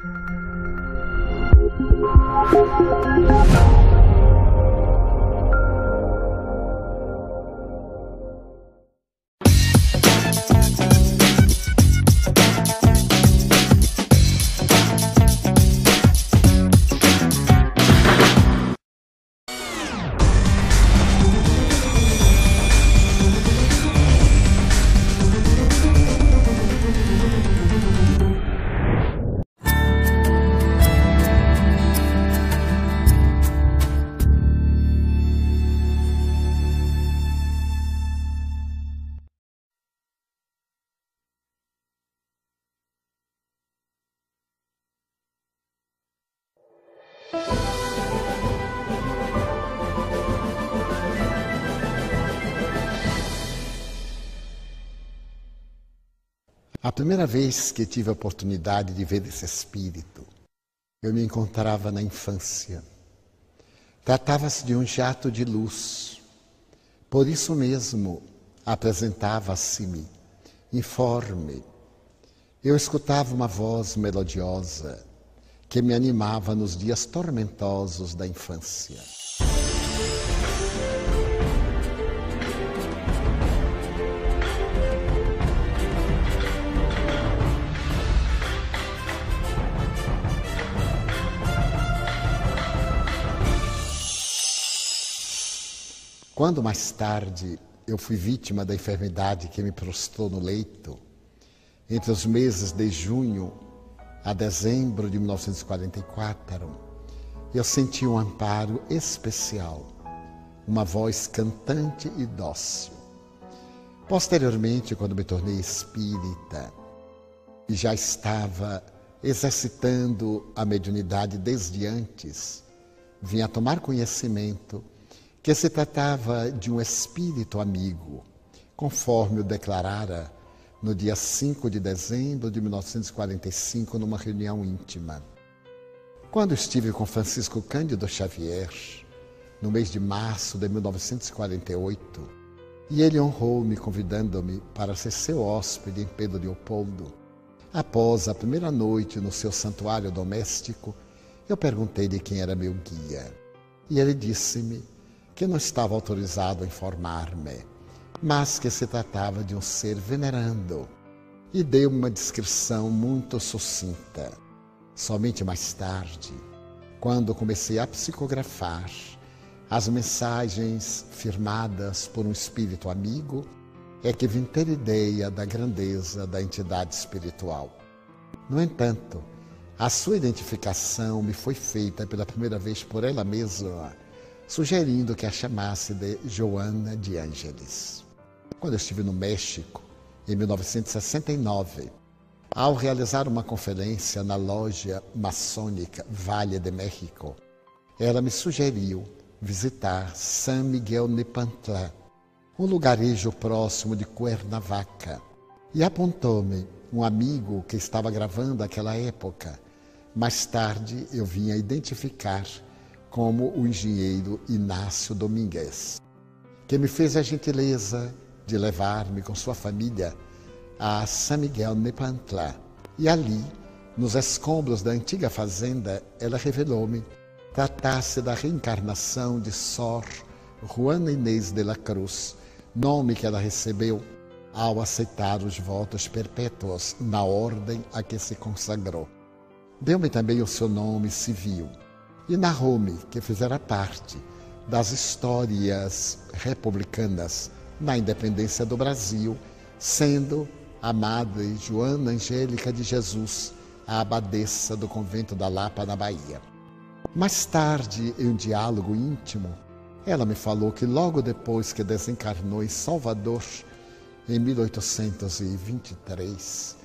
A primeira vez que tive a oportunidade de ver esse espírito, eu me encontrava na infância. Tratava-se de um jato de luz. Por isso mesmo, apresentava-se-me informe. Eu escutava uma voz melodiosa que me animava nos dias tormentosos da infância. Quando mais tarde eu fui vítima da enfermidade que me prostrou no leito, entre os meses de junho a dezembro de 1944, eu senti um amparo especial, uma voz cantante e dócil. Posteriormente, quando me tornei espírita e já estava exercitando a mediunidade desde antes, vim a tomar conhecimento que se tratava de um espírito amigo, conforme o declarara no dia 5 de dezembro de 1945, numa reunião íntima. Quando estive com Francisco Cândido Xavier, no mês de março de 1948, e ele honrou-me convidando-me para ser seu hóspede em Pedro Leopoldo. Após a primeira noite no seu santuário doméstico, eu perguntei-lhe quem era meu guia. E ele disse-me que não estava autorizado a informar-me, mas que se tratava de um ser venerando, e deu uma descrição muito sucinta. Somente mais tarde, quando comecei a psicografar as mensagens firmadas por um espírito amigo, é que vim ter ideia da grandeza da entidade espiritual. No entanto, a sua identificação me foi feita pela primeira vez por ela mesma sugerindo que a chamasse de Joana de Ângeles. Quando eu estive no México, em 1969, ao realizar uma conferência na loja maçônica Vale de México, ela me sugeriu visitar San Miguel Nepantla, um lugarejo próximo de Cuernavaca, e apontou-me um amigo que estava gravando aquela época. Mais tarde eu vinha identificar como o engenheiro Inácio Domingues, que me fez a gentileza de levar-me com sua família a San Miguel Nepantla. E ali, nos escombros da antiga fazenda, ela revelou-me tratasse da reencarnação de Sor Juana Inês de la Cruz, nome que ela recebeu ao aceitar os votos perpétuos na ordem a que se consagrou. Deu-me também o seu nome civil, e narrou-me que fizera parte das histórias republicanas na independência do Brasil, sendo a Madre Joana Angélica de Jesus, a abadesa do convento da Lapa, na Bahia. Mais tarde, em um diálogo íntimo, ela me falou que logo depois que desencarnou em Salvador, em 1823,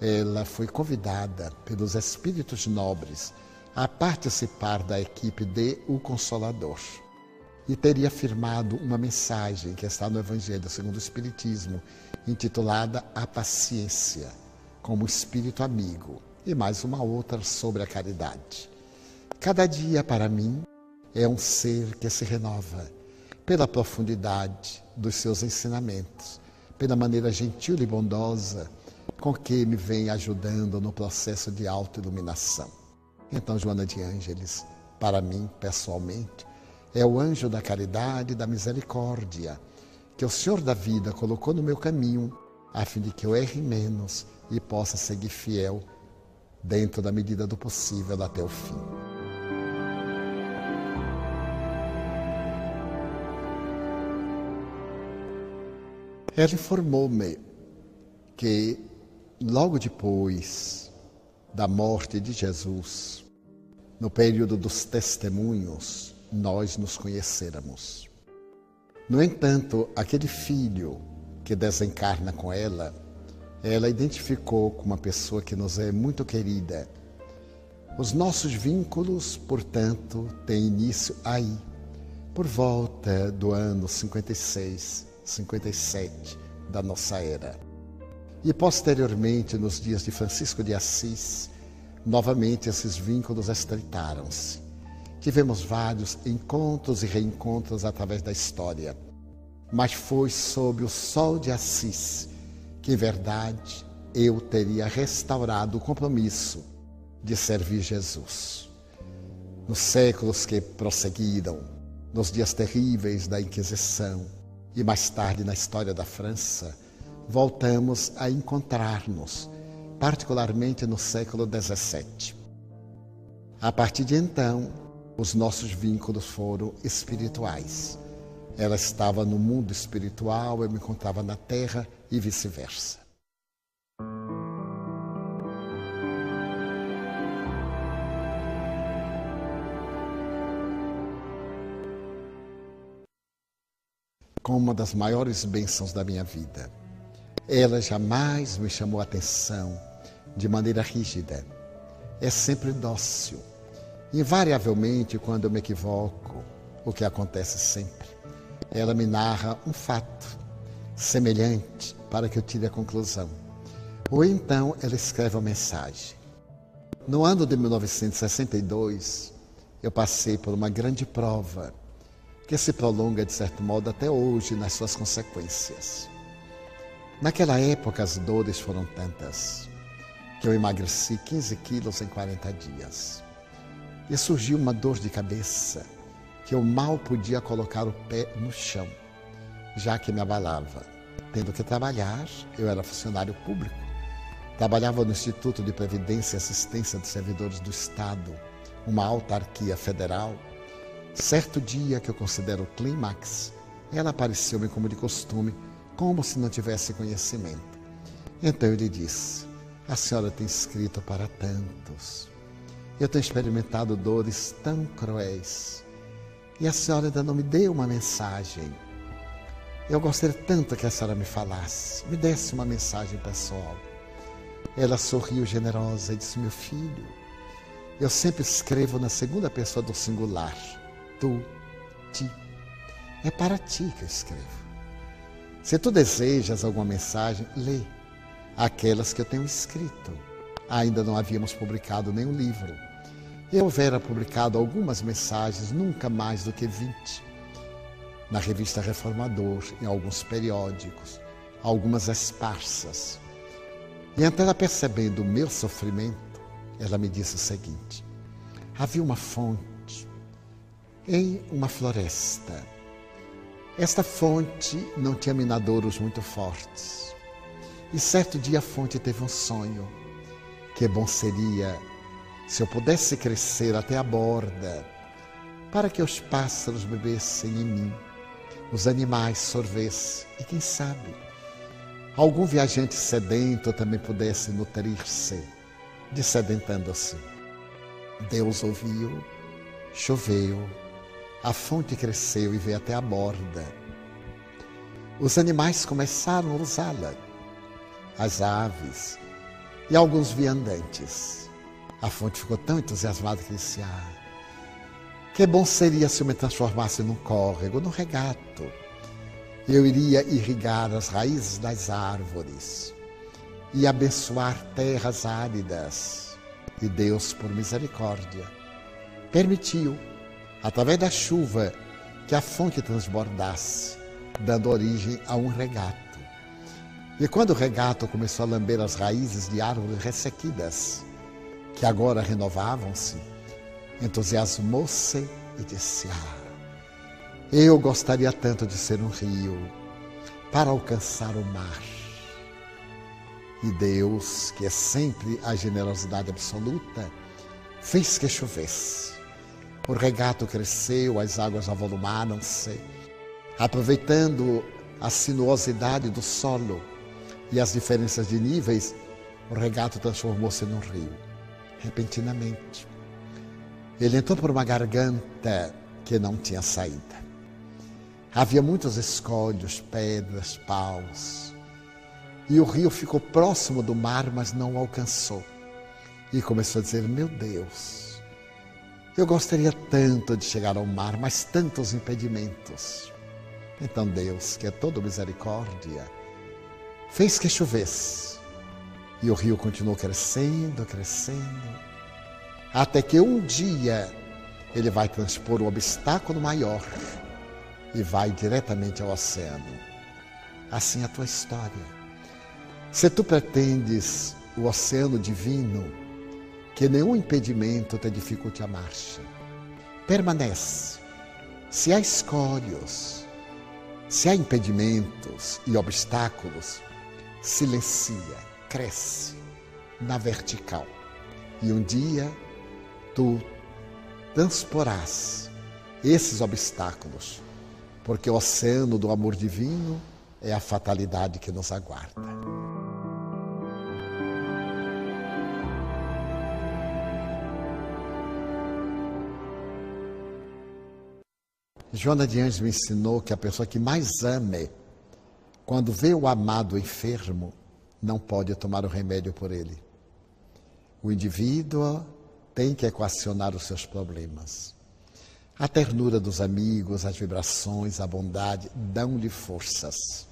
ela foi convidada pelos espíritos nobres a participar da equipe de O Consolador e teria firmado uma mensagem que está no Evangelho segundo o Espiritismo, intitulada A Paciência, como espírito amigo, e mais uma outra sobre a caridade. Cada dia, para mim, é um ser que se renova pela profundidade dos seus ensinamentos, pela maneira gentil e bondosa com que me vem ajudando no processo de autoiluminação. Então, Joana de Ângeles, para mim, pessoalmente, é o anjo da caridade e da misericórdia que o Senhor da vida colocou no meu caminho, a fim de que eu erre menos e possa seguir fiel dentro da medida do possível até o fim. Ela informou-me que logo depois da morte de Jesus, no período dos testemunhos, nós nos conheceramos. No entanto, aquele filho que desencarna com ela, ela identificou como uma pessoa que nos é muito querida. Os nossos vínculos, portanto, têm início aí, por volta do ano 56, 57 da nossa era. E posteriormente, nos dias de Francisco de Assis, novamente esses vínculos estreitaram-se. Tivemos vários encontros e reencontros através da história, mas foi sob o sol de Assis que, em verdade, eu teria restaurado o compromisso de servir Jesus. Nos séculos que prosseguiram, nos dias terríveis da Inquisição e mais tarde na história da França, voltamos a encontrar-nos, particularmente no século XVII. A partir de então, os nossos vínculos foram espirituais. Ela estava no mundo espiritual, eu me encontrava na terra e vice-versa. Com uma das maiores bênçãos da minha vida. Ela jamais me chamou a atenção de maneira rígida. É sempre dócil Invariavelmente, quando eu me equivoco, o que acontece sempre, ela me narra um fato semelhante para que eu tire a conclusão. Ou então ela escreve uma mensagem. No ano de 1962, eu passei por uma grande prova que se prolonga, de certo modo, até hoje nas suas consequências. Naquela época, as dores foram tantas que eu emagreci 15 quilos em 40 dias e surgiu uma dor de cabeça que eu mal podia colocar o pé no chão, já que me abalava. Tendo que trabalhar, eu era funcionário público, trabalhava no Instituto de Previdência e Assistência dos Servidores do Estado, uma autarquia federal. Certo dia que eu considero o clímax, ela apareceu-me como de costume, como se não tivesse conhecimento. Então eu lhe disse: A senhora tem escrito para tantos. Eu tenho experimentado dores tão cruéis. E a senhora ainda não me deu uma mensagem. Eu gostaria tanto que a senhora me falasse, me desse uma mensagem pessoal. Ela sorriu generosa e disse: Meu filho, eu sempre escrevo na segunda pessoa do singular. Tu, ti. É para ti que eu escrevo. Se tu desejas alguma mensagem, lê aquelas que eu tenho escrito. Ainda não havíamos publicado nenhum livro eu houvera publicado algumas mensagens, nunca mais do que 20, na revista Reformador, em alguns periódicos, algumas esparsas. E então ela percebendo o meu sofrimento, ela me disse o seguinte: havia uma fonte em uma floresta. Esta fonte não tinha minadouros muito fortes. E certo dia a fonte teve um sonho. Que bom seria se eu pudesse crescer até a borda, para que os pássaros bebessem em mim, os animais sorvessem e, quem sabe, algum viajante sedento também pudesse nutrir-se, dessedentando-se. Deus ouviu, choveu, a fonte cresceu e veio até a borda. Os animais começaram a usá-la, as aves e alguns viandantes. A fonte ficou tão entusiasmada que disse: Ah, que bom seria se eu me transformasse num córrego, num regato. Eu iria irrigar as raízes das árvores e abençoar terras áridas. E Deus, por misericórdia, permitiu, através da chuva, que a fonte transbordasse, dando origem a um regato. E quando o regato começou a lamber as raízes de árvores ressequidas, que agora renovavam-se, entusiasmou-se e disse: Ah, eu gostaria tanto de ser um rio para alcançar o mar. E Deus, que é sempre a generosidade absoluta, fez que chovesse. O regato cresceu, as águas avolumaram-se, aproveitando a sinuosidade do solo e as diferenças de níveis, o regato transformou-se num rio, repentinamente. Ele entrou por uma garganta que não tinha saída. Havia muitos escolhos, pedras, paus. E o rio ficou próximo do mar, mas não o alcançou. E começou a dizer: Meu Deus, eu gostaria tanto de chegar ao mar, mas tantos impedimentos. Então Deus, que é todo misericórdia, fez que chovesse. E o rio continuou crescendo, crescendo, até que um dia ele vai transpor um obstáculo maior e vai diretamente ao oceano. Assim é a tua história. Se tu pretendes o oceano divino, que nenhum impedimento te dificulte a marcha, permanece. Se há escolhos, se há impedimentos e obstáculos, silencia, cresce na vertical. E um dia tu transporás esses obstáculos porque o oceano do amor divino é a fatalidade que nos aguarda. Joana de Anjos me ensinou que a pessoa que mais ame, quando vê o amado enfermo, não pode tomar o remédio por ele. O indivíduo tem que equacionar os seus problemas. A ternura dos amigos, as vibrações, a bondade dão-lhe forças.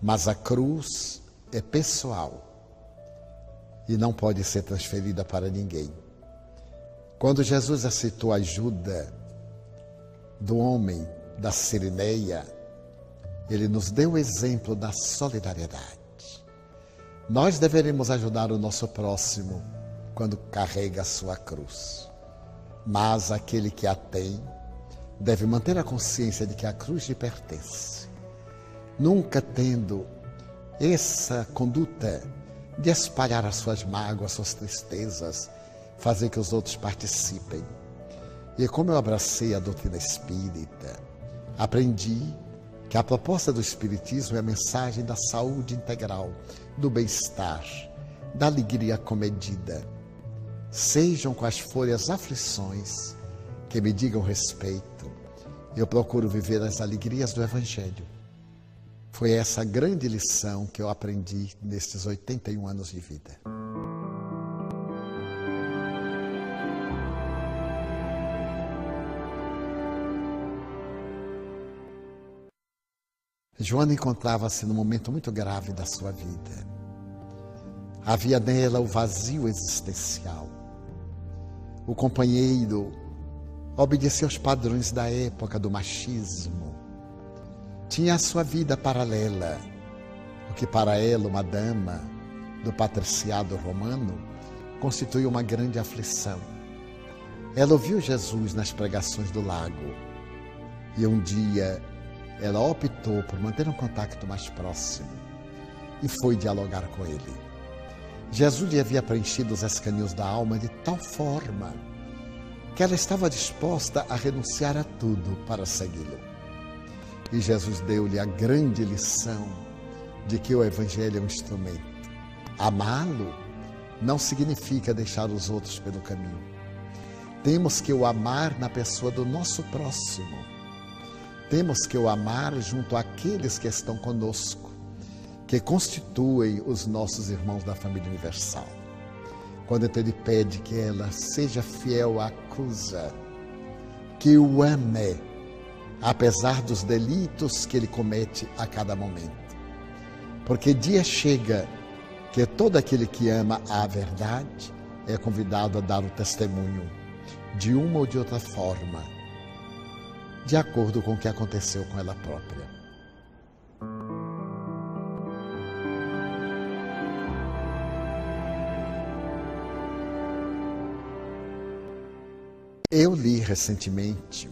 Mas a cruz é pessoal e não pode ser transferida para ninguém. Quando Jesus aceitou a ajuda do homem da Sirineia, ele nos deu o exemplo da solidariedade. Nós deveremos ajudar o nosso próximo quando carrega a sua cruz. Mas aquele que a tem deve manter a consciência de que a cruz lhe pertence. Nunca tendo essa conduta de espalhar as suas mágoas, as suas tristezas, fazer que os outros participem. E como eu abracei a doutrina espírita, aprendi que a proposta do Espiritismo é a mensagem da saúde integral, do bem-estar, da alegria comedida Sejam quais forem as aflições que me digam respeito, eu procuro viver as alegrias do Evangelho. Foi essa grande lição que eu aprendi nestes 81 anos de vida. Joana encontrava-se num momento muito grave da sua vida. Havia nela o vazio existencial o companheiro obedecia aos padrões da época do machismo. Tinha a sua vida paralela, o que para ela, uma dama do patriciado romano, constituiu uma grande aflição. Ela ouviu Jesus nas pregações do lago e um dia ela optou por manter um contato mais próximo e foi dialogar com ele. Jesus lhe havia preenchido os escaninhos da alma de tal forma que ela estava disposta a renunciar a tudo para segui-lo. E Jesus deu-lhe a grande lição de que o Evangelho é um instrumento. Amá-lo não significa deixar os outros pelo caminho. Temos que o amar na pessoa do nosso próximo. Temos que o amar junto àqueles que estão conosco que constituem os nossos irmãos da família universal. Quando então ele pede que ela seja fiel à cruz, que o ame, apesar dos delitos que ele comete a cada momento. Porque dia chega que todo aquele que ama a verdade é convidado a dar o testemunho de uma ou de outra forma, de acordo com o que aconteceu com ela própria. Eu li recentemente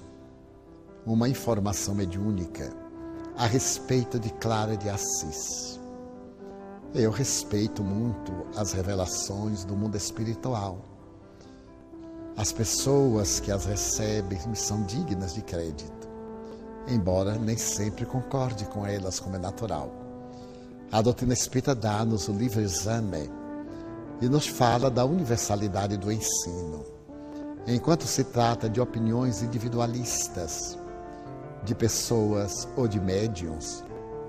uma informação mediúnica a respeito de Clara de Assis. Eu respeito muito as revelações do mundo espiritual. As pessoas que as recebem são dignas de crédito, embora nem sempre concorde com elas, como é natural. A doutrina espírita dá-nos o livre exame e nos fala da universalidade do ensino. Enquanto se trata de opiniões individualistas, de pessoas ou de médiums,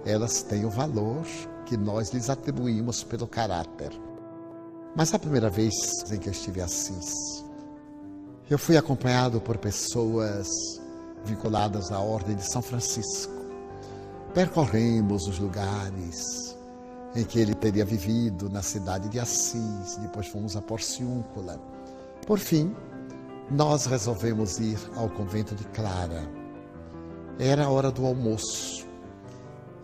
elas têm o valor que nós lhes atribuímos pelo caráter. Mas a primeira vez em que eu estive Assis, eu fui acompanhado por pessoas vinculadas à Ordem de São Francisco. Percorremos os lugares em que ele teria vivido na cidade de Assis, depois fomos a Porciúncula. Por fim, nós resolvemos ir ao convento de Clara. Era a hora do almoço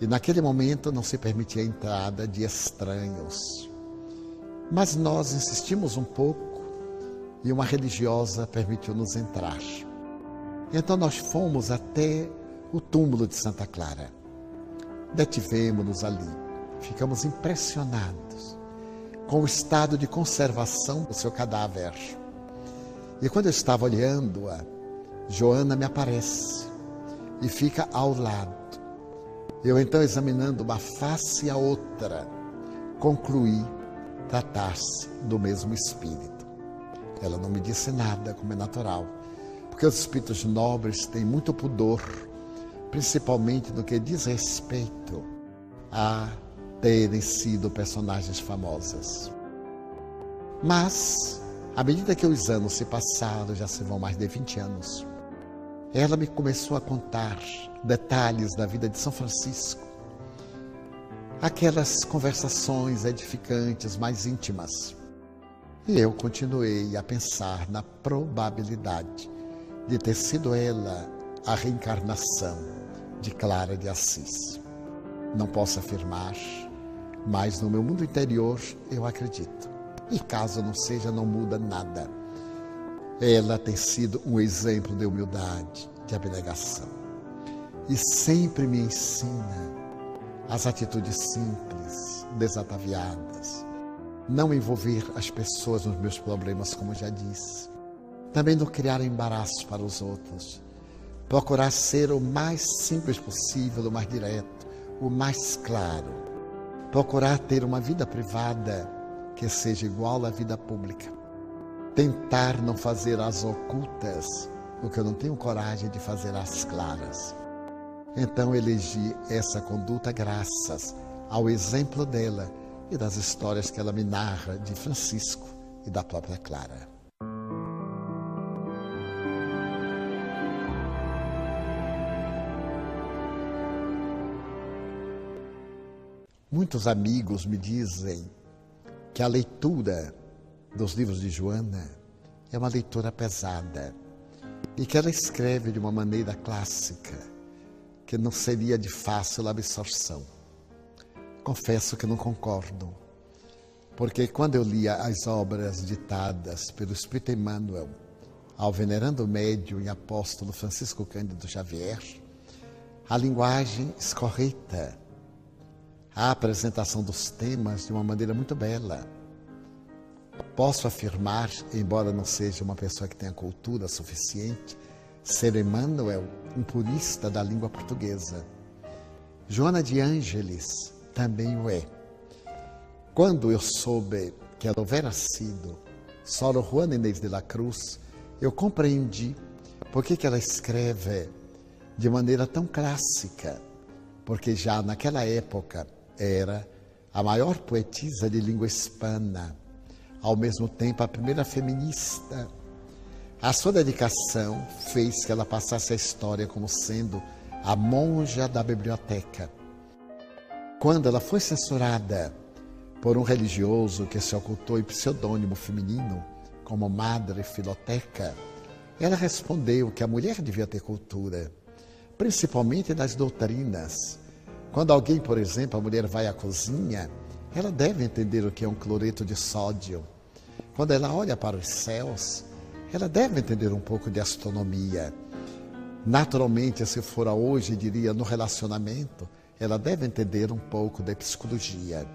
e naquele momento não se permitia a entrada de estranhos. Mas nós insistimos um pouco e uma religiosa permitiu-nos entrar. Então nós fomos até o túmulo de Santa Clara. Detivemos-nos ali. Ficamos impressionados com o estado de conservação do seu cadáver. E quando eu estava olhando-a, Joana me aparece e fica ao lado. Eu então, examinando uma face e a outra, concluí tratar-se do mesmo espírito. Ela não me disse nada, como é natural, porque os espíritos nobres têm muito pudor, principalmente no que diz respeito a terem sido personagens famosas. Mas, à medida que os anos se passaram, já se vão mais de 20 anos, ela me começou a contar detalhes da vida de São Francisco, aquelas conversações edificantes mais íntimas e eu continuei a pensar na probabilidade de ter sido ela a reencarnação de Clara de Assis. Não posso afirmar, mas no meu mundo interior eu acredito. E caso não seja, não muda nada. Ela tem sido um exemplo de humildade, de abnegação. E sempre me ensina as atitudes simples, desataviadas, não envolver as pessoas nos meus problemas, como já disse. Também não criar embaraço para os outros. Procurar ser o mais simples possível, o mais direto, o mais claro. Procurar ter uma vida privada que seja igual à vida pública. Tentar não fazer as ocultas o que eu não tenho coragem de fazer as claras. Então elegi essa conduta graças ao exemplo dela e das histórias que ela me narra de Francisco e da própria Clara. Muitos amigos me dizem que a leitura dos livros de Joana é uma leitura pesada e que ela escreve de uma maneira clássica que não seria de fácil absorção. Confesso que não concordo, porque quando eu lia as obras ditadas pelo Espírito Emmanuel ao venerando médio e apóstolo Francisco Cândido Xavier, a linguagem escorreta, a apresentação dos temas de uma maneira muito bela. Posso afirmar, embora não seja uma pessoa que tenha cultura suficiente, ser Emmanuel um purista da língua portuguesa. Joana de Ângeles também o é. Quando eu soube que ela houvera sido Soro Juana Inês de la Cruz, eu compreendi por que, que ela escreve de maneira tão clássica, porque já naquela época era a maior poetisa de língua hispana, ao mesmo tempo a primeira feminista. A sua dedicação fez que ela passasse a história como sendo a monja da biblioteca quando ela foi censurada por um religioso que se ocultou em pseudônimo feminino como Madre Filoteca, ela respondeu que a mulher devia ter cultura, principalmente nas doutrinas. Quando alguém, por exemplo, a mulher vai à cozinha, ela deve entender o que é um cloreto de sódio. Quando ela olha para os céus, ela deve entender um pouco de astronomia. Naturalmente, se for hoje, diria, no relacionamento, ela deve entender um pouco de psicologia.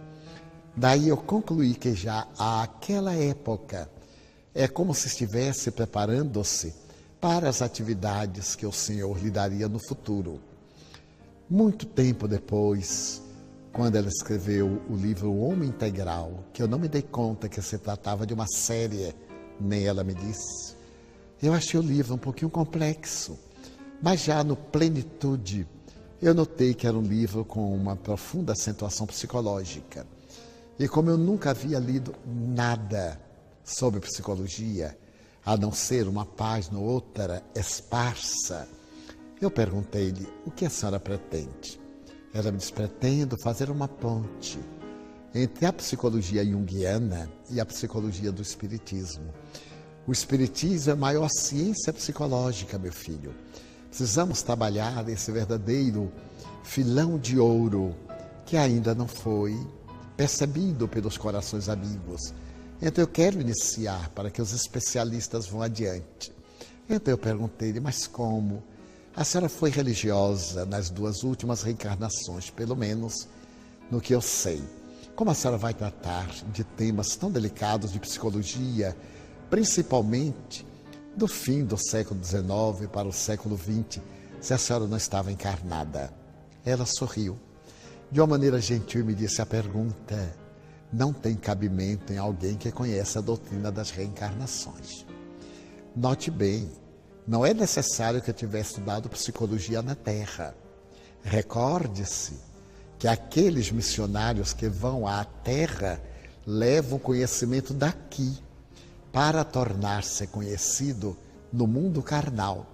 Daí eu concluí que já àquela época é como se estivesse preparando-se para as atividades que o Senhor lhe daria no futuro. Muito tempo depois, quando ela escreveu o livro O Homem Integral, que eu não me dei conta que se tratava de uma série, nem ela me disse, eu achei o livro um pouquinho complexo, mas já no plenitude, eu notei que era um livro com uma profunda acentuação psicológica. E como eu nunca havia lido nada sobre psicologia, a não ser uma página ou outra esparsa, eu perguntei-lhe o que a senhora pretende. Ela me disse: pretendo fazer uma ponte entre a psicologia junguiana e a psicologia do espiritismo. O espiritismo é a maior ciência psicológica, meu filho. Precisamos trabalhar esse verdadeiro filão de ouro que ainda não foi percebido pelos corações amigos. Então eu quero iniciar para que os especialistas vão adiante. Então eu perguntei-lhe, mas como? A senhora foi religiosa nas duas últimas reencarnações, pelo menos no que eu sei. Como a senhora vai tratar de temas tão delicados de psicologia, principalmente do fim do século XIX para o século XX, se a senhora não estava encarnada? Ela sorriu de uma maneira gentil, me disse: a pergunta não tem cabimento em alguém que conhece a doutrina das reencarnações. Note bem, não é necessário que eu tivesse estudado psicologia na Terra. Recorde-se que aqueles missionários que vão à Terra levam conhecimento daqui para tornar-se conhecido no mundo carnal.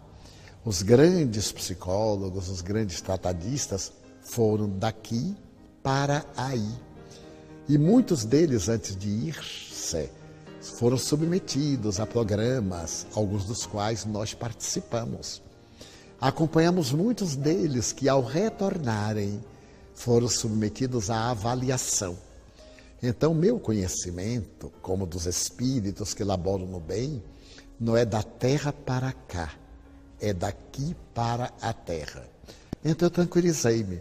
Os grandes psicólogos, os grandes tratadistas foram daqui para aí. E muitos deles, antes de ir-se, foram submetidos a programas, alguns dos quais nós participamos. Acompanhamos muitos deles que, ao retornarem, foram submetidos à avaliação. Então, meu conhecimento, como dos espíritos que laboram no bem, não é da terra para cá, é daqui para a terra. Então, eu tranquilizei-me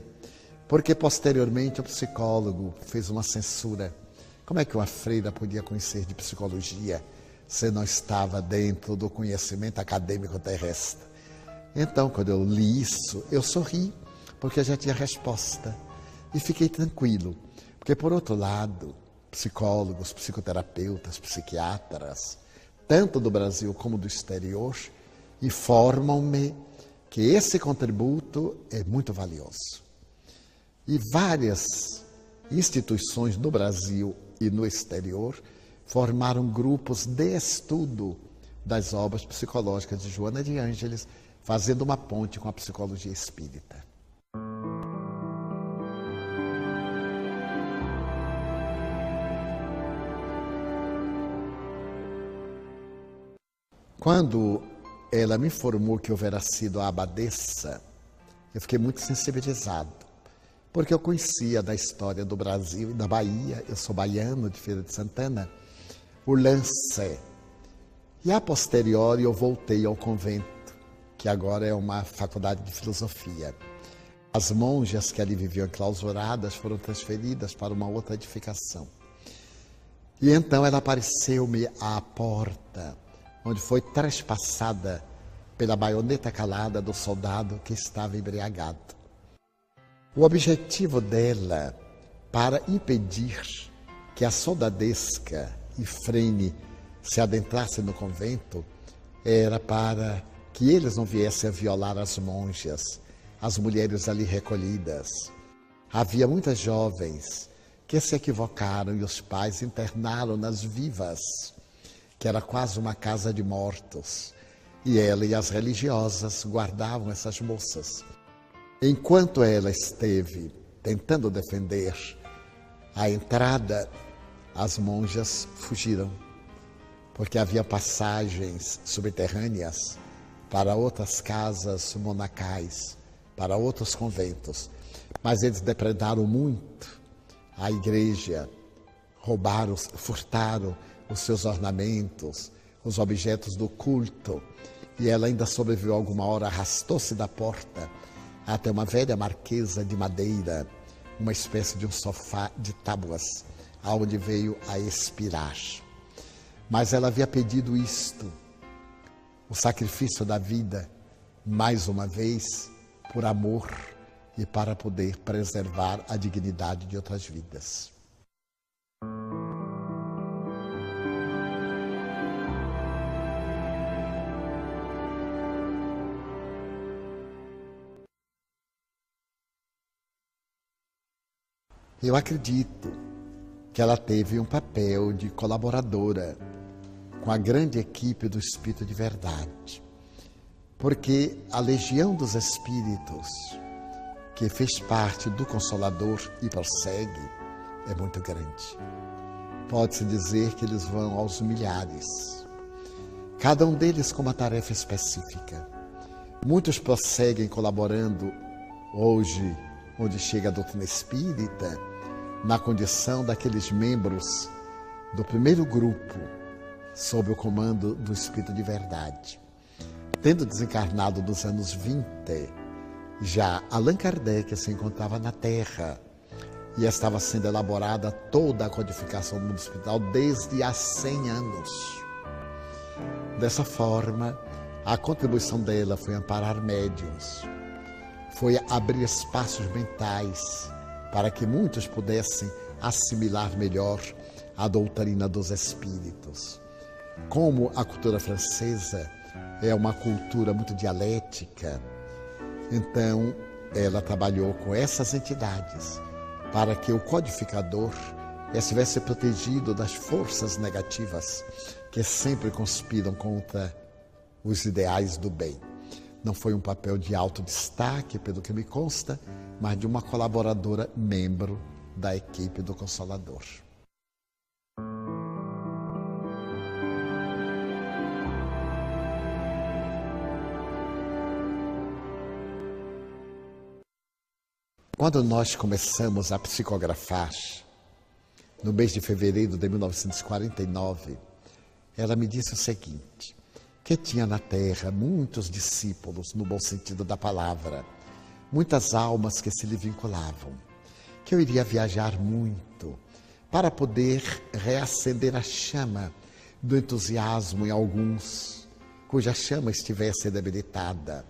porque posteriormente o psicólogo fez uma censura. Como é que uma freira podia conhecer de psicologia se não estava dentro do conhecimento acadêmico terrestre? Então, quando eu li isso, eu sorri, porque já tinha resposta. E fiquei tranquilo, porque, por outro lado, psicólogos, psicoterapeutas, psiquiatras, tanto do Brasil como do exterior, informam-me que esse contributo é muito valioso. E várias instituições no Brasil e no exterior formaram grupos de estudo das obras psicológicas de Joana de Ângeles, fazendo uma ponte com a psicologia espírita. Quando ela me informou que houvera sido a abadesa, eu fiquei muito sensibilizado porque eu conhecia da história do Brasil e da Bahia, eu sou baiano de Feira de Santana, o lance. E a posteriori eu voltei ao convento, que agora é uma faculdade de filosofia. As monjas que ali viviam clausuradas foram transferidas para uma outra edificação. E então ela apareceu-me à porta, onde foi trespassada pela baioneta calada do soldado que estava embriagado. O objetivo dela para impedir que a soldadesca e Frene se adentrassem no convento era para que eles não viessem a violar as monjas, as mulheres ali recolhidas. Havia muitas jovens que se equivocaram e os pais internaram-nas vivas, que era quase uma casa de mortos. E ela e as religiosas guardavam essas moças Enquanto ela esteve tentando defender a entrada, as monjas fugiram, porque havia passagens subterrâneas para outras casas monacais, para outros conventos. Mas eles depredaram muito a igreja, roubaram, furtaram os seus ornamentos, os objetos do culto. E ela ainda sobreviveu alguma hora, arrastou-se da porta até uma velha marquesa de madeira, uma espécie de um sofá de tábuas, aonde veio a expirar. Mas ela havia pedido isto, o sacrifício da vida, mais uma vez, por amor e para poder preservar a dignidade de outras vidas. Eu acredito que ela teve um papel de colaboradora com a grande equipe do Espírito de Verdade, porque a Legião dos Espíritos, que fez parte do Consolador e prossegue, é muito grande. Pode-se dizer que eles vão aos milhares, cada um deles com uma tarefa específica. Muitos prosseguem colaborando hoje, onde chega a doutrina espírita na condição daqueles membros do primeiro grupo sob o comando do Espírito de Verdade. Tendo desencarnado nos anos 20, já Allan Kardec se encontrava na Terra e estava sendo elaborada toda a codificação do mundo espiritual desde há 100 anos. Dessa forma, a contribuição dela foi amparar médiums, foi abrir espaços mentais para que muitos pudessem assimilar melhor a doutrina dos espíritos. Como a cultura francesa é uma cultura muito dialética, então ela trabalhou com essas entidades para que o codificador estivesse protegido das forças negativas que sempre conspiram contra os ideais do bem. Não foi um papel de alto destaque, pelo que me consta, mas de uma colaboradora membro da equipe do Consolador. Quando nós começamos a psicografar, no mês de fevereiro de 1949, ela me disse o seguinte: que tinha na terra muitos discípulos, no bom sentido da palavra, muitas almas que se lhe vinculavam, que eu iria viajar muito para poder reacender a chama do entusiasmo em alguns cuja chama estivesse debilitada,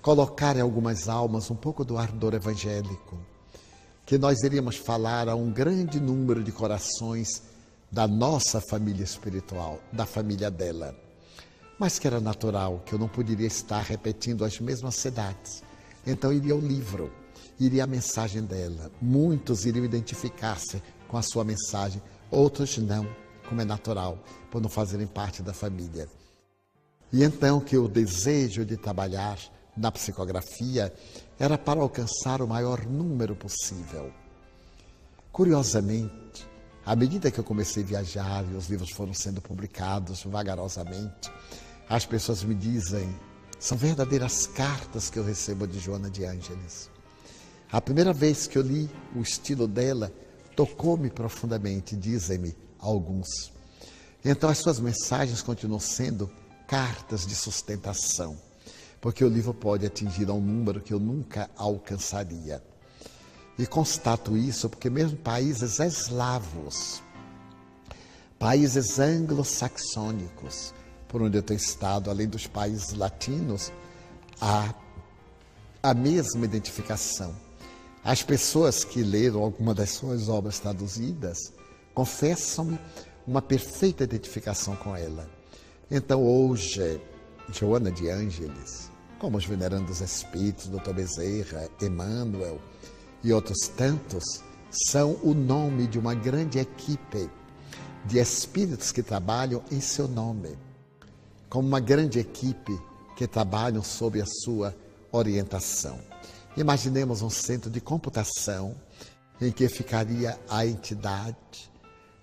colocar em algumas almas um pouco do ardor evangélico, que nós iríamos falar a um grande número de corações da nossa família espiritual, da família dela. Mas que era natural que eu não poderia estar repetindo as mesmas cidades então iria o livro, iria a mensagem dela. Muitos iriam identificar-se com a sua mensagem, outros não, como é natural, por não fazerem parte da família. E então que o desejo de trabalhar na psicografia era para alcançar o maior número possível. Curiosamente, à medida que eu comecei a viajar e os livros foram sendo publicados vagarosamente, as pessoas me dizem são verdadeiras cartas que eu recebo de Joana de Ângeles. A primeira vez que eu li o estilo dela, tocou-me profundamente, dizem-me alguns. Então as suas mensagens continuam sendo cartas de sustentação, porque o livro pode atingir a um número que eu nunca alcançaria. E constato isso porque mesmo países eslavos, países anglo-saxônicos, por onde eu tenho estado, além dos países latinos, há a mesma identificação. As pessoas que leram alguma das suas obras traduzidas confessam-me uma perfeita identificação com ela. Então, hoje, Joana de Ângeles, como os venerandos espíritos, Dr. Bezerra, Emmanuel e outros tantos, são o nome de uma grande equipe de espíritos que trabalham em seu nome como uma grande equipe que trabalham sob a sua orientação. Imaginemos um centro de computação em que ficaria a entidade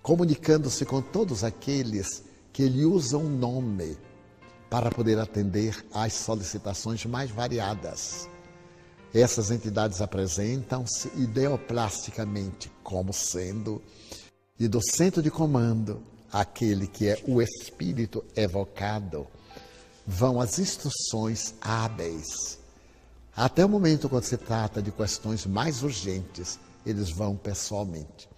comunicando-se com todos aqueles que lhe usam um nome para poder atender às solicitações mais variadas. Essas entidades apresentam-se ideoplasticamente como sendo, e do centro de comando aquele que é o espírito evocado, vão as instruções hábeis. Até o momento quando se trata de questões mais urgentes, eles vão pessoalmente.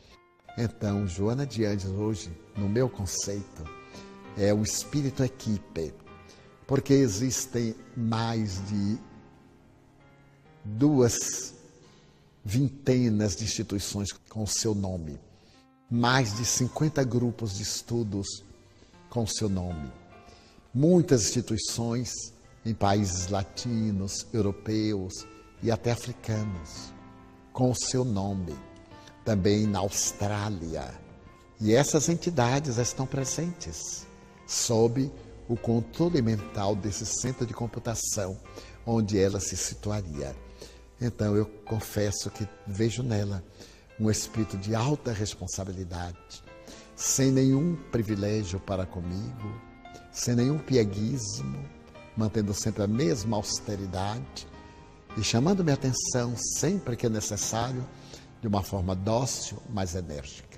Então, Joana de Andes, hoje, no meu conceito, é o espírito equipe, porque existem mais de duas vintenas de instituições com o seu nome, mais de 50 grupos de estudos com seu nome, muitas instituições em países latinos, europeus e até africanos, com o seu nome, também na Austrália. E essas entidades estão presentes sob o controle mental desse centro de computação onde ela se situaria. Então eu confesso que vejo nela um espírito de alta responsabilidade, sem nenhum privilégio para comigo, sem nenhum pieguismo, mantendo sempre a mesma austeridade e chamando minha atenção sempre que é necessário, de uma forma dócil, mas enérgica.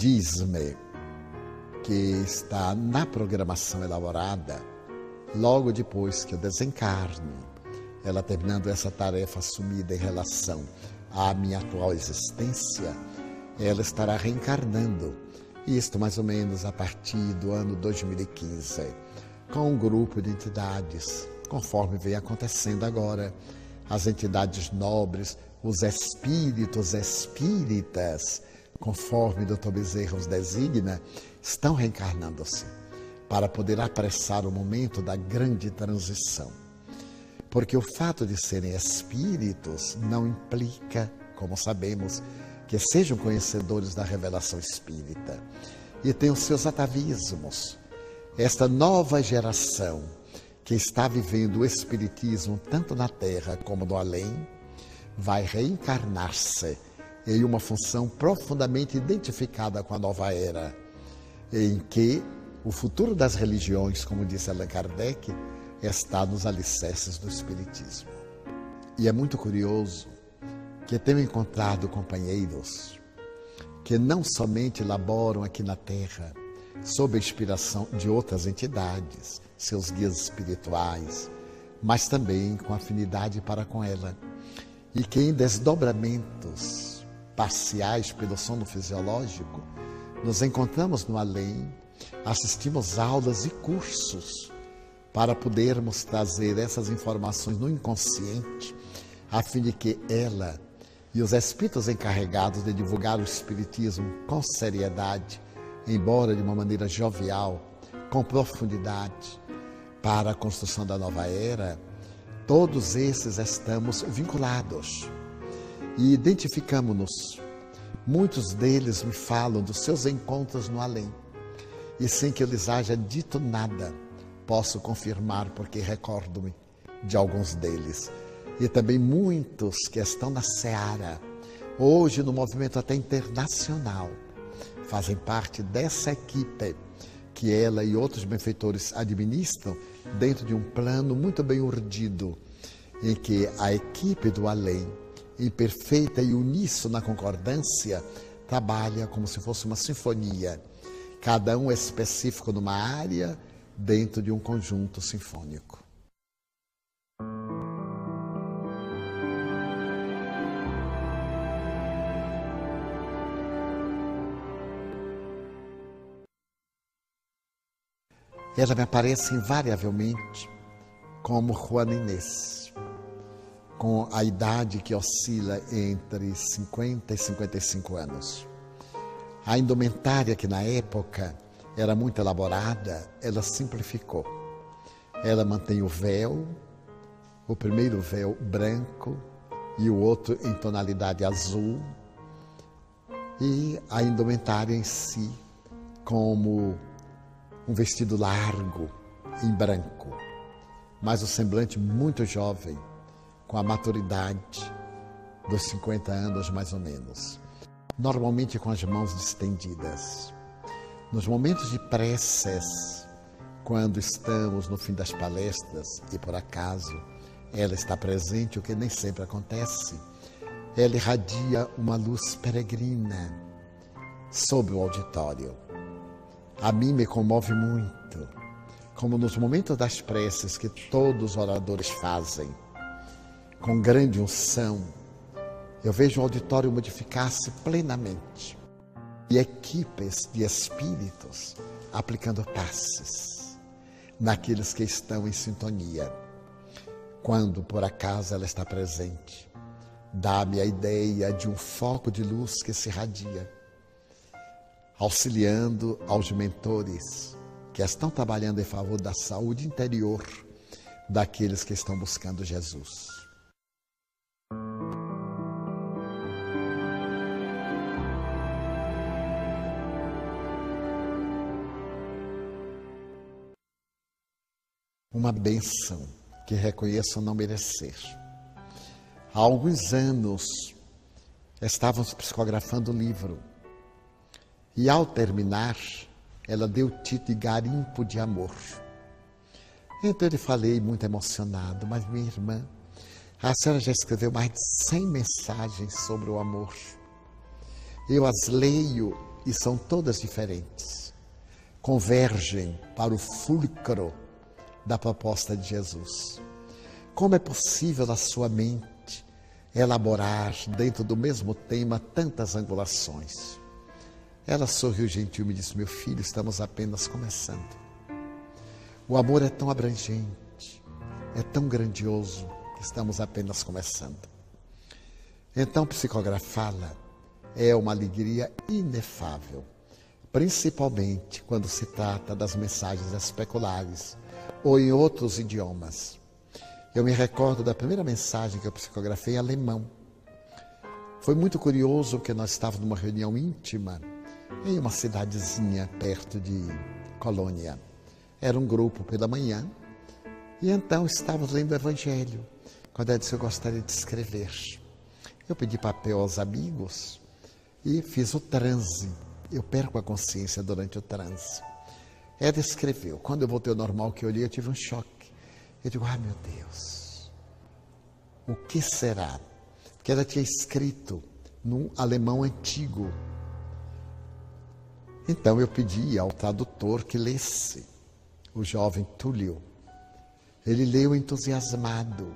diz-me que está na programação elaborada logo depois que eu desencarne, ela terminando essa tarefa assumida em relação à minha atual existência, ela estará reencarnando, isto mais ou menos a partir do ano 2015, com um grupo de entidades, conforme vem acontecendo agora, as entidades nobres, os espíritos espíritas, conforme Dr. Bezerra os designa, estão reencarnando-se para poder apressar o momento da grande transição. Porque o fato de serem espíritos não implica, como sabemos, que sejam conhecedores da revelação espírita e os seus atavismos. Esta nova geração que está vivendo o espiritismo tanto na terra como no além, vai reencarnar-se em uma função profundamente identificada com a nova era, em que o futuro das religiões, como disse Allan Kardec, está nos alicerces do Espiritismo. E é muito curioso que tenho encontrado companheiros que não somente laboram aqui na Terra, sob a inspiração de outras entidades, seus guias espirituais, mas também com afinidade para com ela, e que em desdobramentos parciais pelo sono fisiológico, nos encontramos no além, assistimos aulas e cursos para podermos trazer essas informações no inconsciente, a fim de que ela e os espíritos encarregados de divulgar o Espiritismo com seriedade, embora de uma maneira jovial, com profundidade, para a construção da nova era, todos esses estamos vinculados e identificamos-nos. Muitos deles me falam dos seus encontros no além. E sem que eu lhes haja dito nada, posso confirmar porque recordo-me de alguns deles. E também muitos que estão na seara, hoje no movimento até internacional, fazem parte dessa equipe que ela e outros benfeitores administram dentro de um plano muito bem urdido, em que a equipe do além em perfeita e uníssona concordância, trabalha como se fosse uma sinfonia, cada um específico numa área dentro de um conjunto sinfônico. Ela me aparece invariavelmente como Juana Inês com a idade que oscila entre 50 e 55 anos. A indumentária, que na época era muito elaborada, ela simplificou. Ela mantém o véu, o primeiro véu branco e o outro em tonalidade azul, e a indumentária em si como um vestido largo em branco, mas o semblante muito jovem com a maturidade dos 50 anos, mais ou menos. Normalmente com as mãos estendidas. Nos momentos de preces, quando estamos no fim das palestras e por acaso ela está presente, o que nem sempre acontece, ela irradia uma luz peregrina sobre o auditório. A mim me comove muito, como nos momentos das preces que todos os oradores fazem, com grande unção, eu vejo o auditório modificar-se plenamente e equipes de espíritos aplicando passes naqueles que estão em sintonia. Quando por acaso ela está presente, dá-me a ideia de um foco de luz que se irradia, auxiliando aos mentores que estão trabalhando em favor da saúde interior daqueles que estão buscando Jesus. Uma bênção que reconheço não merecer. Há alguns anos estávamos psicografando o livro e ao terminar ela deu o título de Garimpo de Amor. Então eu falei muito emocionado, mas minha irmã, a senhora já escreveu mais de 100 mensagens sobre o amor. Eu as leio e são todas diferentes. Convergem para o fulcro da proposta de Jesus. Como é possível na sua mente elaborar dentro do mesmo tema tantas angulações? Ela sorriu gentil e me disse: Meu filho, estamos apenas começando. O amor é tão abrangente, é tão grandioso que estamos apenas começando. Então, psicografá-la é uma alegria inefável, principalmente quando se trata das mensagens especulares ou em outros idiomas. Eu me recordo da primeira mensagem que eu psicografei em alemão. Foi muito curioso que nós estávamos numa reunião íntima em uma cidadezinha perto de Colônia. Era um grupo pela manhã e então estávamos lendo o Evangelho. Quando ela disse eu gostaria de escrever, eu pedi papel aos amigos e fiz o transe. Eu perco a consciência durante o transe. Ela escreveu. Quando eu voltei ao normal que eu olhei, eu tive um choque. Eu digo, ah, meu Deus, o que será? Porque ela tinha escrito num alemão antigo. Então eu pedi ao tradutor que lesse o jovem Túlio. Ele leu entusiasmado.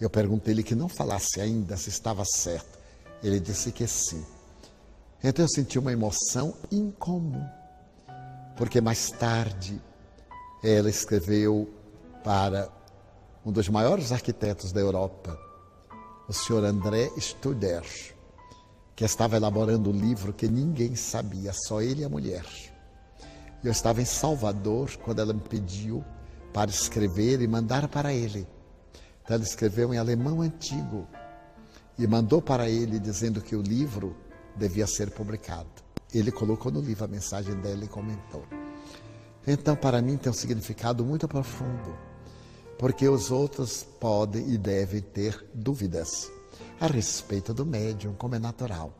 Eu perguntei-lhe que não falasse ainda se estava certo. Ele disse que sim. Então eu senti uma emoção incomum porque mais tarde ela escreveu para um dos maiores arquitetos da Europa, o senhor André Studer, que estava elaborando um livro que ninguém sabia, só ele e a mulher. Eu estava em Salvador quando ela me pediu para escrever e mandar para ele. Então ela escreveu em alemão antigo e mandou para ele dizendo que o livro devia ser publicado. Ele colocou no livro a mensagem dela e comentou. Então, para mim, tem um significado muito profundo, porque os outros podem e devem ter dúvidas a respeito do médium, como é natural.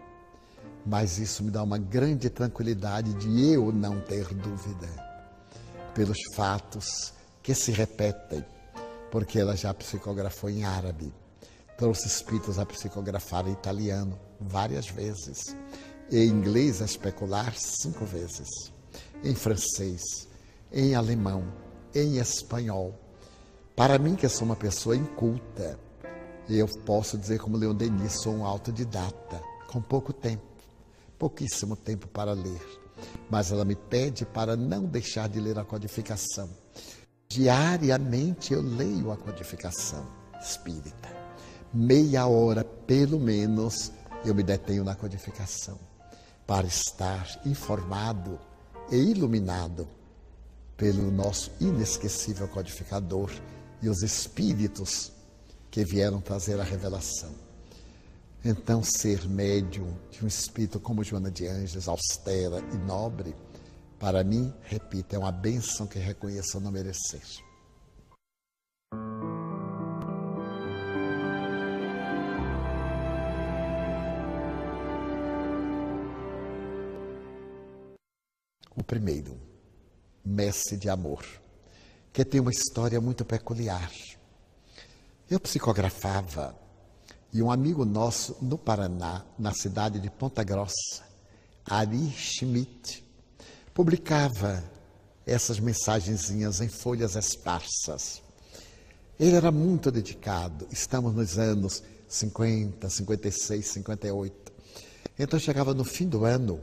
Mas isso me dá uma grande tranquilidade de eu não ter dúvida, pelos fatos que se repetem, porque ela já psicografou em árabe, trouxe espíritos a psicografar em italiano várias vezes em inglês a especular cinco vezes, em francês, em alemão, em espanhol. Para mim, que sou uma pessoa inculta, eu posso dizer, como Leon Denis, sou um autodidata, com pouco tempo, pouquíssimo tempo para ler. Mas ela me pede para não deixar de ler a codificação. Diariamente eu leio a codificação espírita. Meia hora, pelo menos, eu me detenho na codificação para estar informado e iluminado pelo nosso inesquecível codificador e os espíritos que vieram trazer a revelação. Então, ser médium de um espírito como Joana de Anjos, austera e nobre, para mim, repito, é uma bênção que reconheço não merecer. O primeiro, Messe de Amor, que tem uma história muito peculiar. Eu psicografava e um amigo nosso no Paraná, na cidade de Ponta Grossa, Ari Schmidt, publicava essas mensagenzinhas em folhas esparsas. Ele era muito dedicado, estamos nos anos 50, 56, 58. Então chegava no fim do ano,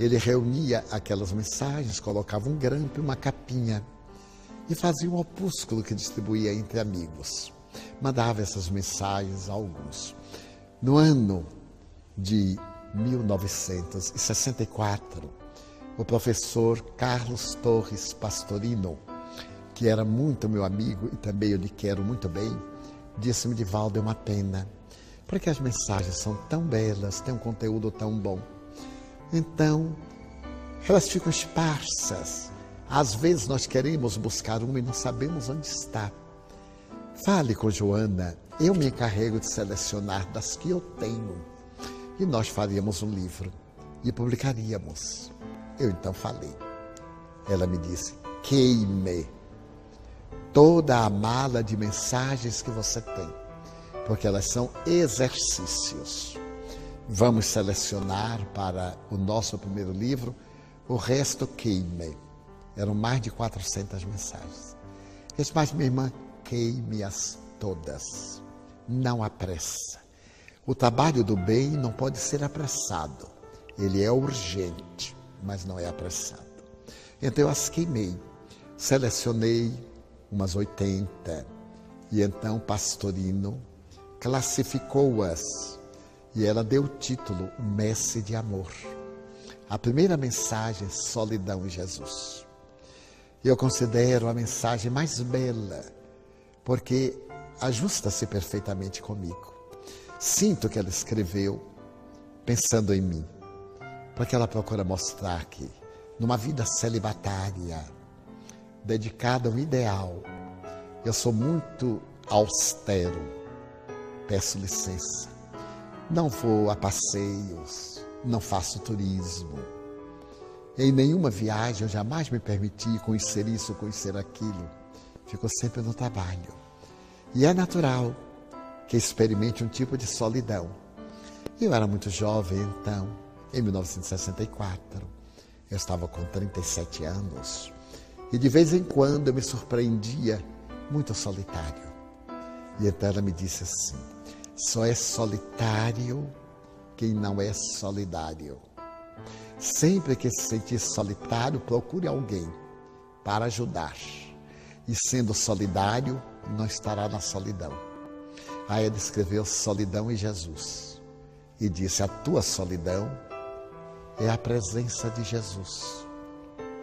ele reunia aquelas mensagens, colocava um grampo e uma capinha e fazia um opúsculo que distribuía entre amigos. Mandava essas mensagens a alguns. No ano de 1964, o professor Carlos Torres Pastorino, que era muito meu amigo e também eu lhe quero muito bem, disse-me, Divaldo, é uma pena, porque as mensagens são tão belas, têm um conteúdo tão bom. Então, elas ficam esparsas. Às vezes nós queremos buscar uma e não sabemos onde está. Fale com Joana, eu me encarrego de selecionar das que eu tenho. E nós faríamos um livro e publicaríamos. Eu então falei. Ela me disse: queime toda a mala de mensagens que você tem, porque elas são exercícios. Vamos selecionar para o nosso primeiro livro, o resto queime. Eram mais de 400 mensagens. Disse, mas minha irmã, queime-as todas. Não apressa. O trabalho do bem não pode ser apressado. Ele é urgente mas não é apressado. Então eu as queimei, selecionei umas 80, e então Pastorino classificou-as e ela deu o título Messe de Amor. A primeira mensagem, solidão em Jesus. Eu considero a mensagem mais bela, porque ajusta-se perfeitamente comigo. Sinto que ela escreveu pensando em mim porque ela procura mostrar que, numa vida celibatária, dedicada ao ideal, eu sou muito austero, peço licença. Não vou a passeios, não faço turismo. Em nenhuma viagem eu jamais me permiti conhecer isso, conhecer aquilo. Fico sempre no trabalho. E é natural que experimente um tipo de solidão. Eu era muito jovem então em 1964. Eu estava com 37 anos e de vez em quando eu me surpreendia muito solitário. E então ela me disse assim: só é solitário quem não é solidário. Sempre que se sentir solitário, procure alguém para ajudar. E sendo solidário, não estará na solidão. Aí ela escreveu solidão em Jesus e disse: a tua solidão é a presença de Jesus.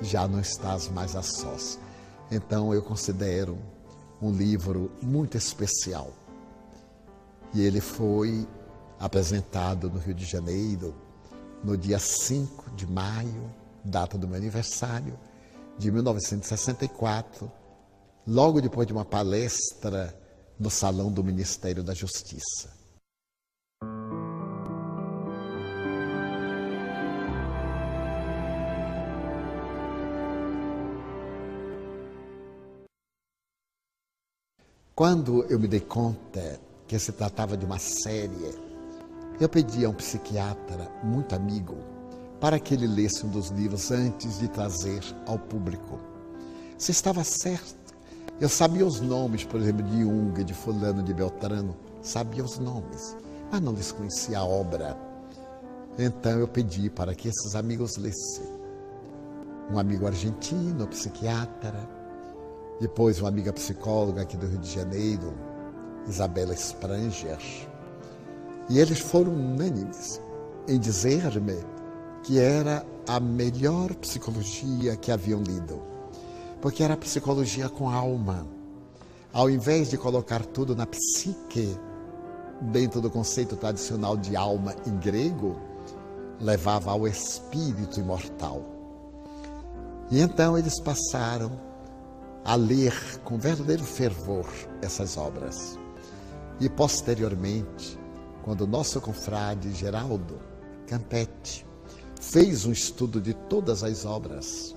Já não estás mais a sós. Então eu considero um livro muito especial. E ele foi apresentado no Rio de Janeiro no dia 5 de maio, data do meu aniversário, de 1964, logo depois de uma palestra no Salão do Ministério da Justiça. Quando eu me dei conta que se tratava de uma série, eu pedi a um psiquiatra muito amigo para que ele lesse um dos livros antes de trazer ao público. Se estava certo, eu sabia os nomes, por exemplo, de Jung, de Fulano, de Beltrano, sabia os nomes, mas não desconhecia a obra. Então eu pedi para que esses amigos lessem. Um amigo argentino, psiquiatra, depois, uma amiga psicóloga aqui do Rio de Janeiro, Isabela Spranger, e eles foram unânimes em dizer-me que era a melhor psicologia que haviam lido, porque era psicologia com alma. Ao invés de colocar tudo na psique, dentro do conceito tradicional de alma em grego, levava ao espírito imortal. E então eles passaram a ler com verdadeiro fervor essas obras. E posteriormente, quando o nosso confrade Geraldo Campetti fez um estudo de todas as obras,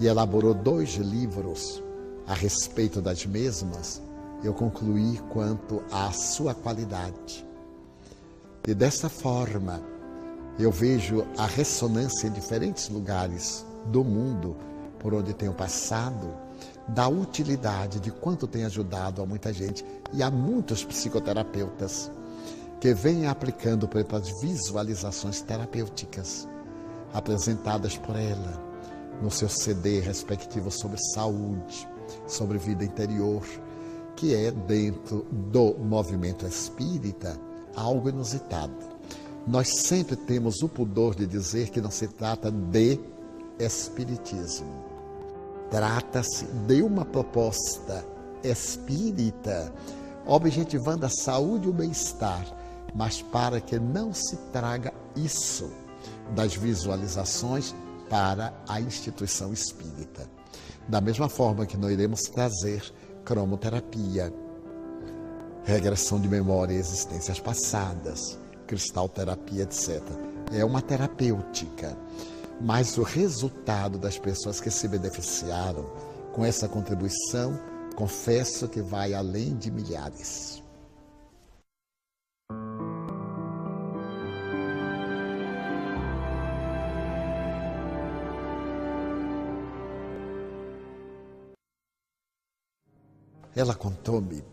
e elaborou dois livros a respeito das mesmas, eu concluí quanto à sua qualidade. E desta forma, eu vejo a ressonância em diferentes lugares do mundo por onde tenho passado, da utilidade de quanto tem ajudado a muita gente e a muitos psicoterapeutas que vêm aplicando, por exemplo, as visualizações terapêuticas apresentadas por ela no seu CD respectivo sobre saúde, sobre vida interior, que é dentro do movimento espírita algo inusitado. Nós sempre temos o pudor de dizer que não se trata de espiritismo. Trata-se de uma proposta espírita objetivando a saúde e o bem-estar, mas para que não se traga isso das visualizações para a instituição espírita. Da mesma forma que nós iremos trazer cromoterapia, regressão de memória e existências passadas, cristalterapia, etc. É uma terapêutica, mas o resultado das pessoas que se beneficiaram com essa contribuição, confesso que vai além de milhares. Ela contou-me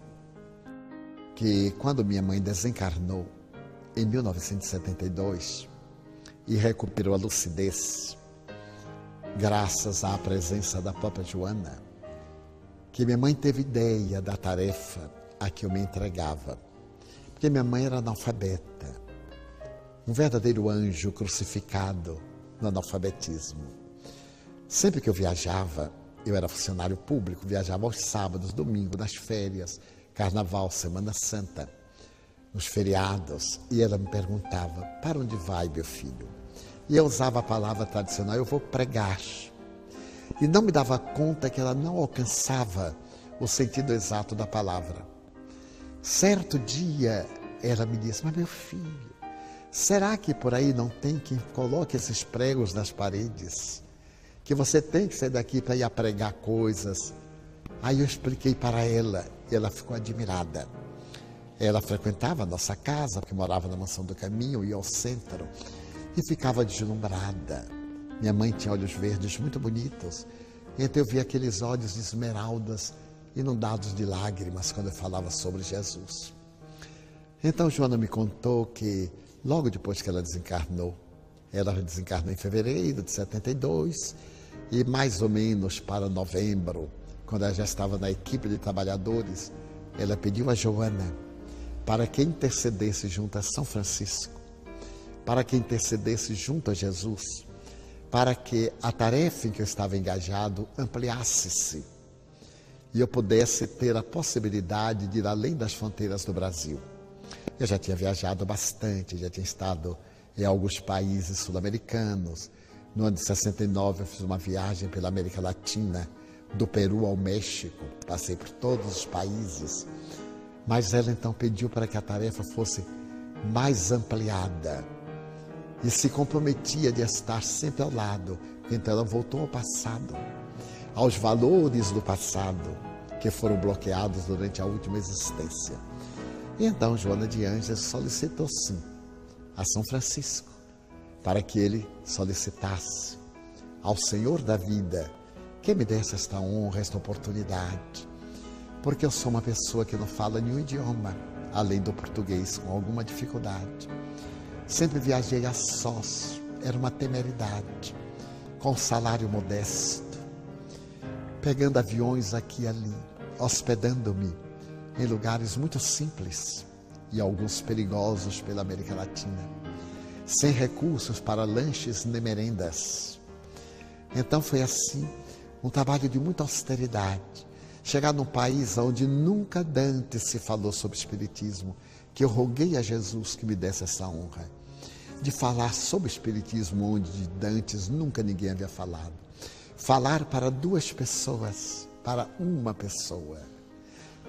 que quando minha mãe desencarnou em 1972 e recuperou a lucidez, graças à presença da própria Joana, que minha mãe teve ideia da tarefa a que eu me entregava. Porque minha mãe era analfabeta, um verdadeiro anjo crucificado no analfabetismo. Sempre que eu viajava, eu era funcionário público, viajava aos sábados, domingos, nas férias, carnaval, Semana Santa, nos feriados, e ela me perguntava: Para onde vai, meu filho? E eu usava a palavra tradicional: Eu vou pregar. E não me dava conta que ela não alcançava o sentido exato da palavra. Certo dia, ela me disse: Mas meu filho, será que por aí não tem quem coloque esses pregos nas paredes? que você tem que sair daqui para ir a pregar coisas. Aí eu expliquei para ela e ela ficou admirada. Ela frequentava a nossa casa, porque morava na Mansão do Caminho, ia ao centro, e ficava deslumbrada. Minha mãe tinha olhos verdes muito bonitos, então eu via aqueles olhos de esmeraldas inundados de lágrimas quando eu falava sobre Jesus. Então Joana me contou que logo depois que ela desencarnou, ela desencarnou em fevereiro de 72, e mais ou menos para novembro, quando ela já estava na equipe de trabalhadores, ela pediu a Joana para que intercedesse junto a São Francisco, para que intercedesse junto a Jesus, para que a tarefa em que eu estava engajado ampliasse-se e eu pudesse ter a possibilidade de ir além das fronteiras do Brasil. Eu já tinha viajado bastante, já tinha estado em alguns países sul-americanos, no ano de 69, eu fiz uma viagem pela América Latina, do Peru ao México, passei por todos os países. Mas ela então pediu para que a tarefa fosse mais ampliada e se comprometia de estar sempre ao lado. Então ela voltou ao passado, aos valores do passado que foram bloqueados durante a última existência. E então Joana de Anjos solicitou sim a São Francisco para que ele solicitasse ao Senhor da vida que me desse esta honra, esta oportunidade, porque eu sou uma pessoa que não fala nenhum idioma além do português com alguma dificuldade. Sempre viajei a sós, era uma temeridade, com salário modesto, pegando aviões aqui e ali, hospedando-me em lugares muito simples. E alguns perigosos pela América Latina. Sem recursos para lanches nem merendas. Então foi assim, um trabalho de muita austeridade. Chegar num país onde nunca Dante se falou sobre Espiritismo, que eu roguei a Jesus que me desse essa honra, de falar sobre Espiritismo onde de Dantes nunca ninguém havia falado. Falar para duas pessoas, para uma pessoa.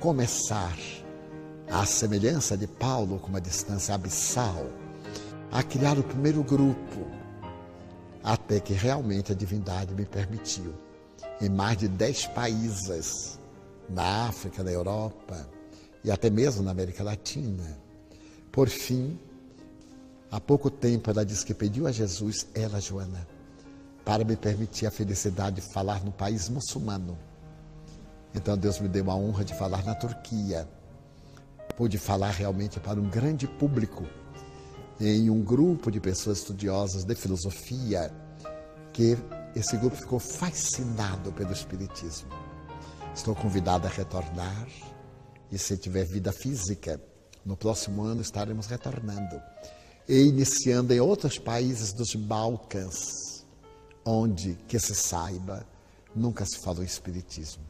Começar, à semelhança de Paulo, com uma distância abissal, a criar o primeiro grupo, até que realmente a divindade me permitiu em mais de dez países, na África, na Europa e até mesmo na América Latina. Por fim, há pouco tempo ela disse que pediu a Jesus, ela, Joana, para me permitir a felicidade de falar no país muçulmano. Então Deus me deu a honra de falar na Turquia. Pude falar realmente para um grande público, em um grupo de pessoas estudiosas de filosofia, que esse grupo ficou fascinado pelo Espiritismo. Estou convidado a retornar e, se tiver vida física, no próximo ano estaremos retornando e iniciando em outros países dos Balcãs, onde, que se saiba, nunca se falou Espiritismo.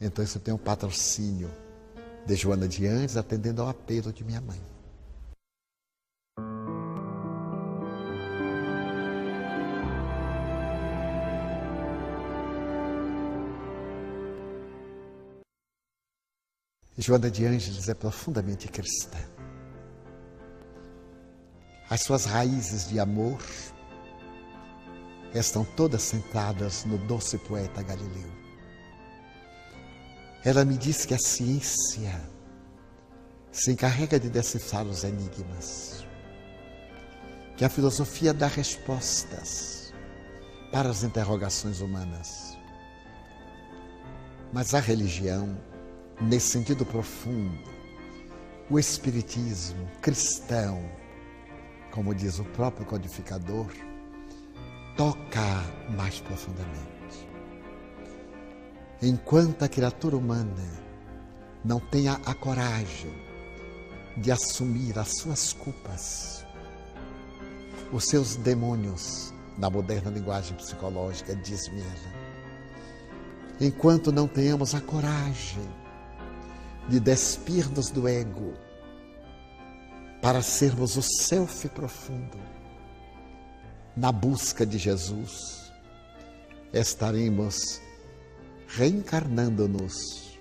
Então, isso tem um patrocínio de Joana de Andes atendendo ao apelo de minha mãe. Joana de Ângeles é profundamente cristã. As suas raízes de amor estão todas sentadas no doce poeta Galileu. Ela me diz que a ciência se encarrega de decifrar os enigmas, que a filosofia dá respostas para as interrogações humanas. Mas a religião nesse sentido profundo, o Espiritismo cristão, como diz o próprio codificador, toca mais profundamente. Enquanto a criatura humana não tenha a coragem de assumir as suas culpas, os seus demônios, na moderna linguagem psicológica, diz-me ela, enquanto não tenhamos a coragem de despir-nos do ego para sermos o self profundo. Na busca de Jesus, estaremos reencarnando-nos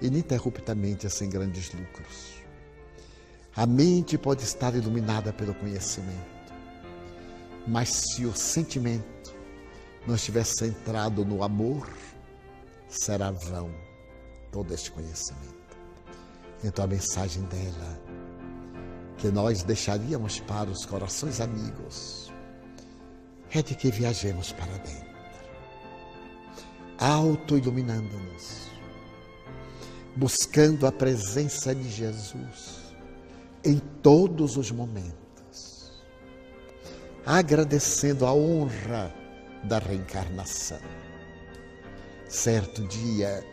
ininterruptamente sem grandes lucros. A mente pode estar iluminada pelo conhecimento, mas se o sentimento não estiver centrado no amor, será vão todo este conhecimento. Então a mensagem dela, que nós deixaríamos para os corações amigos, é de que viajemos para dentro, auto-iluminando-nos, buscando a presença de Jesus em todos os momentos, agradecendo a honra da reencarnação. Certo dia,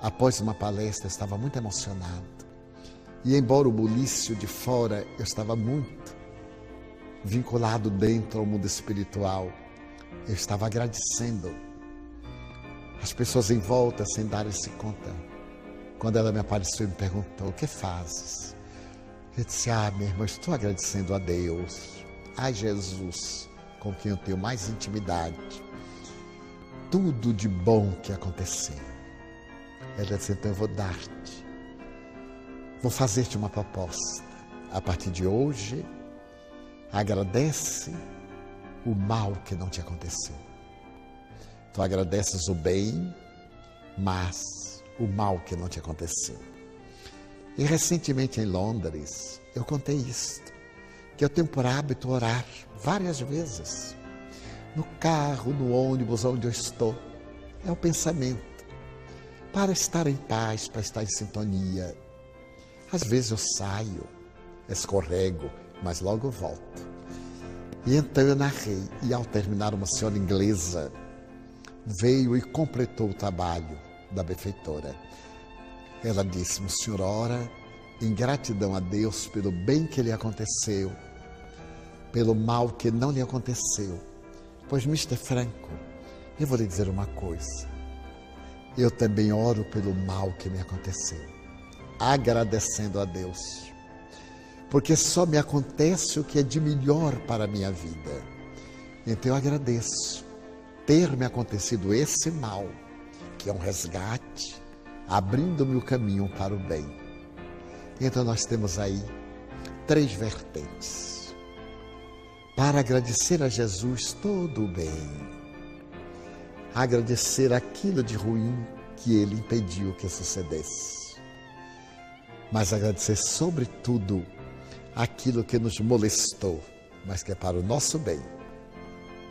após uma palestra, estava muito emocionado. E embora o bulício de fora, eu estava muito vinculado dentro ao mundo espiritual. Eu estava agradecendo as pessoas em volta sem darem-se conta. Quando ela me apareceu e me perguntou: O que fazes? Eu disse: Ah, minha irmã, estou agradecendo a Deus, a Jesus, com quem eu tenho mais intimidade. Tudo de bom que aconteceu. Ela disse: Então eu vou dar-te, vou fazer-te uma proposta. A partir de hoje, agradece o mal que não te aconteceu. Tu agradeces o bem, mas o mal que não te aconteceu. E recentemente em Londres, eu contei isto, que eu tenho por hábito orar várias vezes. No carro, no ônibus, onde eu estou. É o pensamento para estar em paz, para estar em sintonia. Às vezes eu saio, escorrego, mas logo volto. E então eu narrei, e ao terminar, uma senhora inglesa veio e completou o trabalho da benfeitora. Ela disse: senhor ora em gratidão a Deus pelo bem que lhe aconteceu, pelo mal que não lhe aconteceu. Pois, Mr. Franco, eu vou lhe dizer uma coisa eu também oro pelo mal que me aconteceu, agradecendo a Deus, porque só me acontece o que é de melhor para a minha vida. Então eu agradeço ter me acontecido esse mal, que é um resgate, abrindo-me o caminho para o bem. Então nós temos aí três vertentes. Para agradecer a Jesus todo o bem agradecer aquilo de ruim que ele impediu que sucedesse. Mas agradecer, sobretudo, aquilo que nos molestou, mas que é para o nosso bem,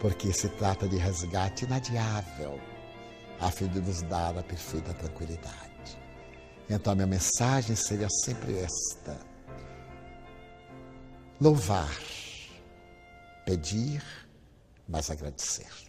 porque se trata de resgate inadiável, a fim de nos dar a perfeita tranquilidade. Então, a minha mensagem seria sempre esta: louvar, pedir, mas agradecer.